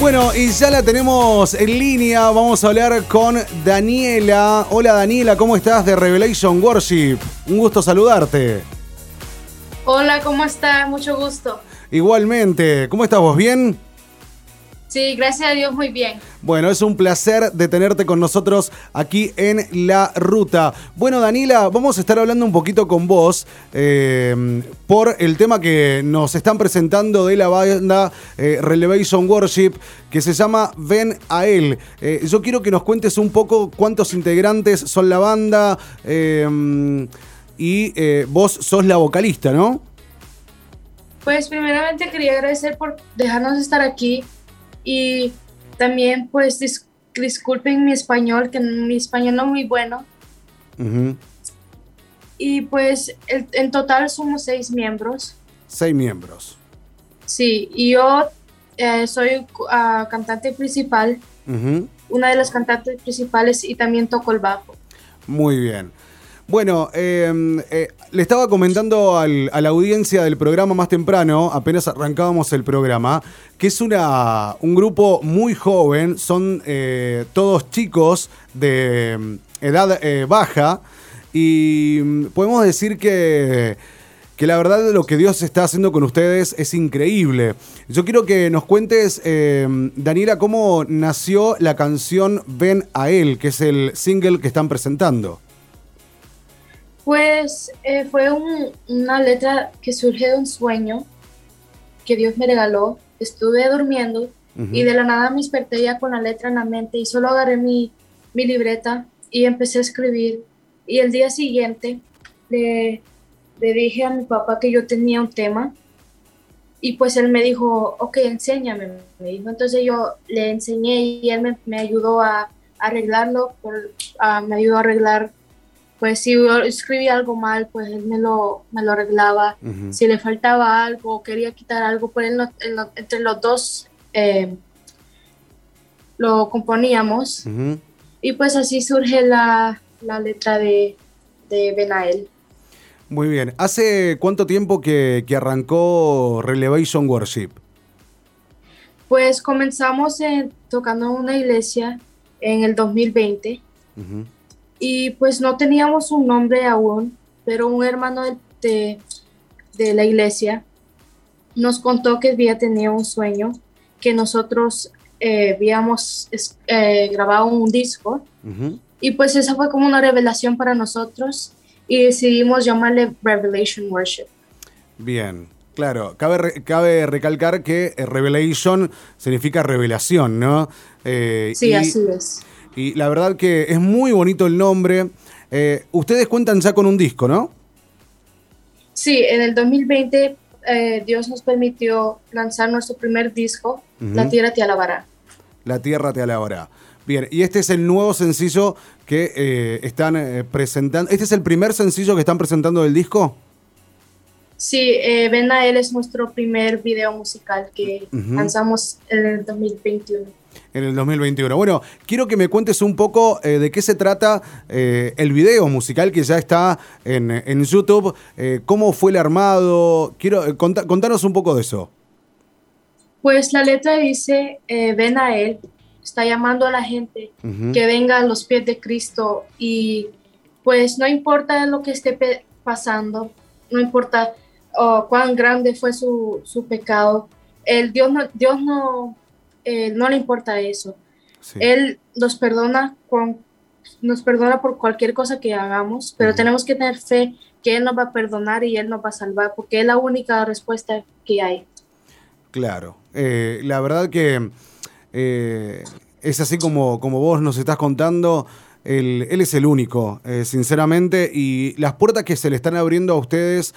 Bueno, y ya la tenemos en línea. Vamos a hablar con Daniela. Hola Daniela, ¿cómo estás de Revelation Worship? Un gusto saludarte. Hola, ¿cómo estás? Mucho gusto. Igualmente, ¿cómo estás vos? ¿Bien? Sí, gracias a Dios, muy bien. Bueno, es un placer de tenerte con nosotros aquí en La Ruta. Bueno, Daniela, vamos a estar hablando un poquito con vos eh, por el tema que nos están presentando de la banda eh, Relevation Worship, que se llama Ven a él. Eh, yo quiero que nos cuentes un poco cuántos integrantes son la banda y vos sos la vocalista, ¿no? Pues primeramente quería agradecer por dejarnos estar aquí y también pues disculpen mi español, que mi español no es muy bueno. Y pues en total somos seis miembros. Seis miembros. Sí, y yo eh, soy uh, cantante principal, una de las cantantes principales y también toco el bajo. Muy bien. Bueno, em, eh, le estaba comentando a la audiencia del programa más temprano, apenas arrancábamos el programa, que es una, un grupo muy joven, son eh, todos chicos de em, edad eh, baja y mm, podemos decir que, que la verdad lo que Dios está haciendo con ustedes es increíble. Yo quiero que nos cuentes, em, Daniela, cómo nació la canción Ven a Él, que es el single que están presentando. Pues eh, fue una letra que surge de un sueño que Dios me regaló. Estuve durmiendo y de la nada me desperté ya con la letra en la mente y solo agarré mi, libreta y empecé a escribir. Y el día siguiente le, le dije a mi papá que yo tenía un tema y pues él me dijo, ok, enséñame, me dijo. Entonces yo le enseñé y él me, ayudó a, arreglarlo, me ayudó a arreglar pues si yo escribía algo mal, pues él me lo, me lo arreglaba. Si le faltaba algo quería quitar algo, pues entre los dos eh, lo componíamos. Y pues así surge la, letra de, de Benael. Muy bien. ¿Hace cuánto tiempo que, arrancó Relevation Worship? Pues comenzamos tocando en una iglesia en el 2020 y pues no teníamos un nombre aún, pero un hermano de, de, la iglesia nos contó que había tenido un sueño, que nosotros eh, habíamos eh, grabado un disco y pues esa fue como una revelación para nosotros y decidimos llamarle Revelation Worship. Bien, Claro, cabe, cabe recalcar que eh, Revelation significa revelación, ¿no? sí, así es. Y la verdad que es muy bonito el nombre. Eh, ustedes cuentan ya con un disco, ¿no? Sí, en el 2020 eh, Dios nos permitió lanzar nuestro primer disco, La Tierra te alabará. La Tierra te alabará. Bien, y este es el nuevo sencillo que eh, están presentando. ¿Este es el primer sencillo que están presentando del disco? Sí, Ven a él es nuestro primer video musical que lanzamos en el 2021 en el 2021. Bueno, quiero que me cuentes un poco eh, de qué se trata eh, el video musical que ya está en, YouTube, eh, cómo fue el armado, quiero contanos un poco de eso. Pues la letra dice, ven a Él, está llamando a la gente que venga a los pies de Cristo y pues no importa lo que esté pasando, no importa oh, cuán grande fue su, su pecado, el Dios no, Dios no eh, no le importa eso. Él nos perdona, con, nos perdona por cualquier cosa que hagamos, pero tenemos que tener fe que Él nos va a perdonar y Él nos va a salvar, porque es la única respuesta que hay. Claro, eh, la verdad que eh, es así como, como vos nos estás contando. Él, es el único, sinceramente, y las puertas que se le están abriendo a ustedes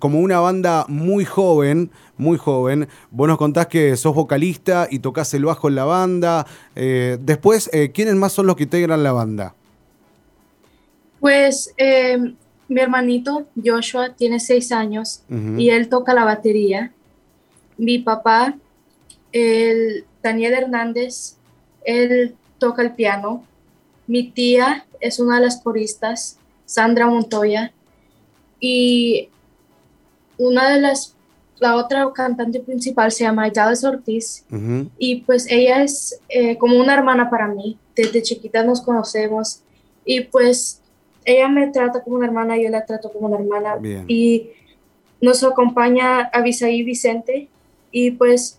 como una banda muy joven, muy joven. Vos nos contás que sos vocalista y tocas el bajo en la banda. Eh, después, eh, ¿quiénes más son los que integran la banda? Pues mi hermanito Joshua tiene seis años y él toca la batería. Mi papá, el Daniel Hernández, él toca el piano. Mi tía es una de las coristas, Sandra Montoya. Y una de las la otra cantante principal se llama Dallas Ortiz y pues ella es eh, como una hermana para mí. Desde chiquita nos conocemos y pues ella me trata como una hermana, y yo la trato como una hermana. Y nos acompaña Abisaí Vicente y pues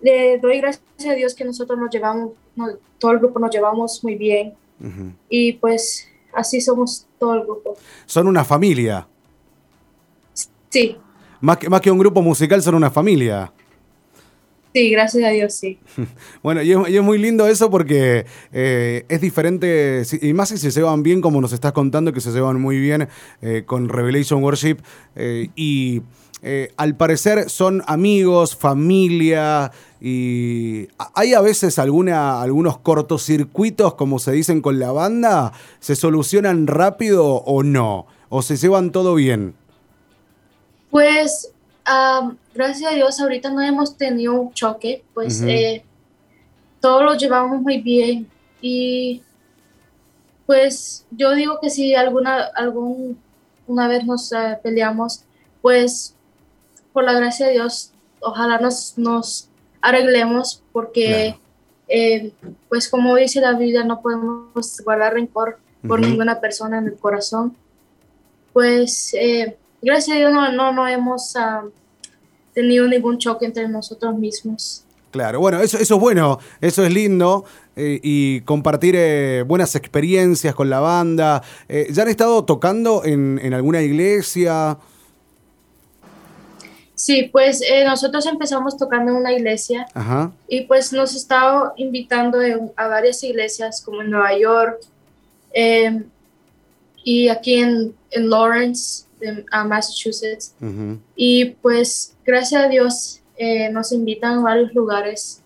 le doy gracias a Dios que nosotros nos llevamos, todo el grupo nos llevamos muy bien y pues así somos todo el grupo. Son una familia. Sí. Más que, más que un grupo musical, son una familia. Sí, gracias a Dios, sí. Bueno, y es, muy lindo eso porque eh, es diferente, y más si se llevan bien, como nos estás contando, que se llevan muy bien eh, con Revelation Worship. Eh, y al parecer son amigos, familia, y hay a veces alguna, algunos cortocircuitos, como se dicen con la banda, ¿se solucionan rápido o no? ¿O se llevan todo bien? Pues gracias a Dios ahorita no hemos tenido un choque, pues eh, todos lo llevamos muy bien y pues yo digo que si alguna algún una vez nos eh, peleamos, pues por la gracia de Dios, ojalá nos, nos arreglemos porque eh, pues como dice la Biblia no podemos guardar rencor por ninguna persona en el corazón. Pues gracias a Dios no, no, no hemos ah, tenido ningún choque entre nosotros mismos. Claro, bueno, eso, eso es bueno, eso es lindo eh, y compartir eh, buenas experiencias con la banda. Eh, ¿Ya han estado tocando en, en alguna iglesia? Sí, pues nosotros empezamos tocando en una iglesia y pues nos estado invitando a varias iglesias como en Nueva York y aquí en, en Lawrence a Massachusetts. Y pues gracias a Dios eh, nos invitan a varios lugares.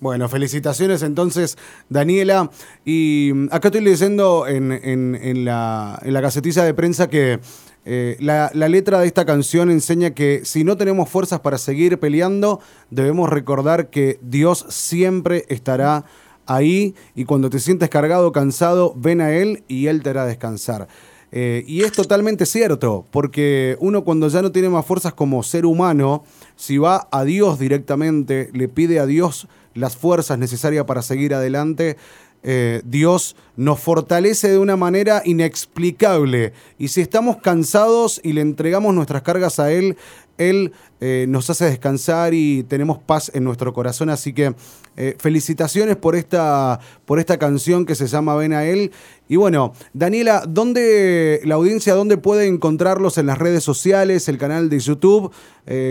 Bueno, felicitaciones entonces, Daniela. Y mm, acá estoy leyendo en, en, la, en la casetilla de prensa que eh, la, letra de esta canción enseña que si no tenemos fuerzas para seguir peleando, debemos recordar que Dios siempre estará ahí y cuando te sientes cargado, cansado, ven a Él y Él te hará descansar. Eh, y es totalmente cierto, porque uno cuando ya no tiene más fuerzas como ser humano, si va a Dios directamente, le pide a Dios las fuerzas necesarias para seguir adelante, eh, Dios nos fortalece de una manera inexplicable. Y si estamos cansados y le entregamos nuestras cargas a Él, Él eh, nos hace descansar y tenemos paz en nuestro corazón. Así que eh, felicitaciones por esta, por esta canción que se llama Ven a Él. Y bueno, Daniela, ¿dónde la audiencia, dónde puede encontrarlos en las redes sociales, el canal de YouTube?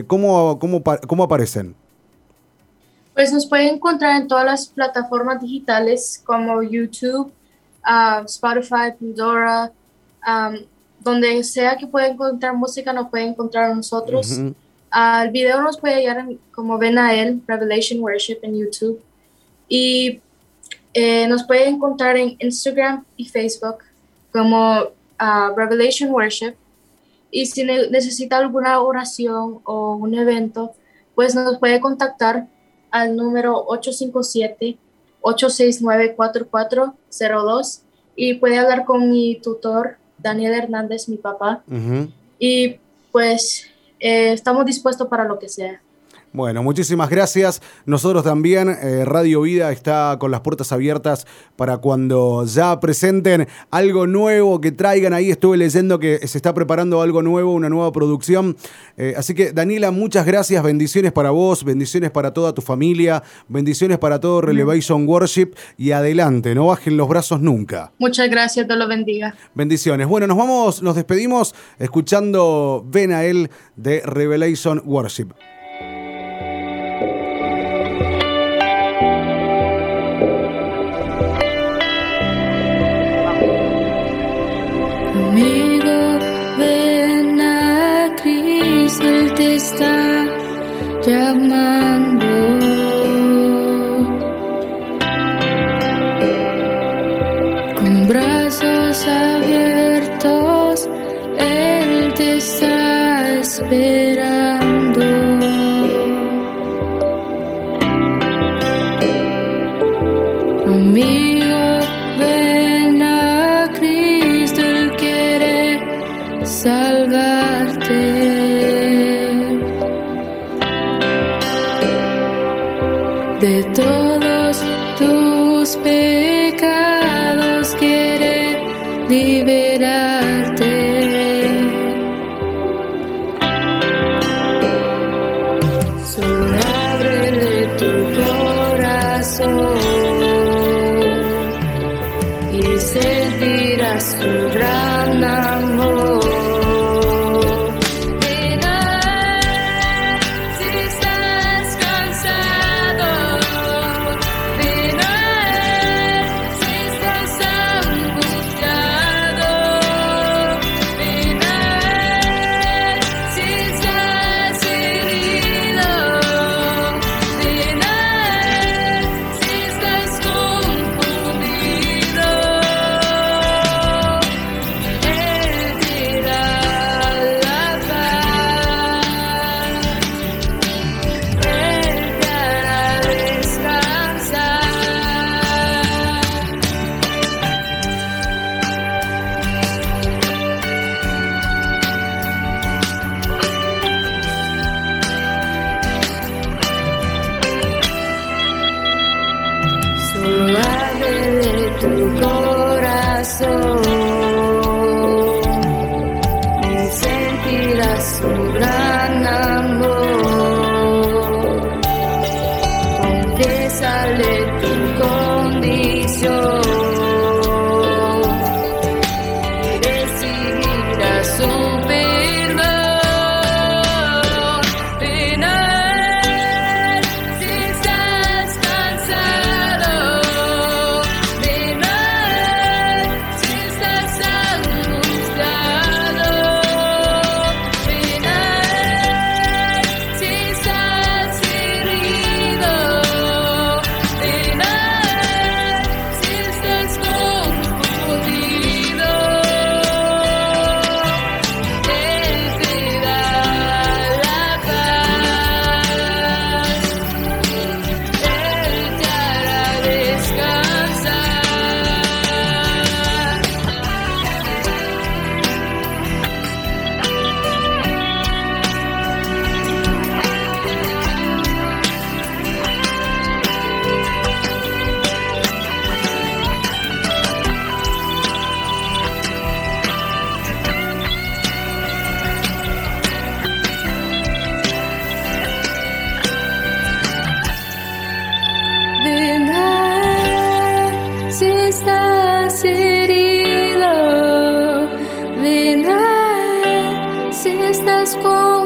¿cómo, cómo, ¿Cómo aparecen? Pues nos pueden encontrar en todas las plataformas digitales como YouTube, ah, Spotify, Pandora, donde sea que pueda encontrar música, nos puede encontrar a nosotros. Al video nos puede hallar como ven a él, Revelation Worship en YouTube. Y eh, nos puede encontrar en Instagram y Facebook como ah, Revelation Worship. Y si necesita alguna oración o un evento, pues nos puede contactar al número 857-869-4402 y puede hablar con mi tutor, Daniel Hernández, mi papá. Y pues eh, estamos dispuestos para lo que sea. Bueno, muchísimas gracias. Nosotros también, eh, Radio Vida está con las puertas abiertas para cuando ya presenten algo nuevo que traigan ahí. Estuve leyendo que se está preparando algo nuevo, una nueva producción. Eh, así que, Daniela, muchas gracias. Bendiciones para vos, bendiciones para toda tu familia, bendiciones para todo Relevation Worship y adelante, no bajen los brazos nunca. Muchas gracias, Dios lo bendiga. Bendiciones. Bueno, nos vamos, nos despedimos escuchando Ven a él de Revelation Worship. esperando. Amigo, ven a Cristo, Él quiere salvarte de todo. Tu corazón estás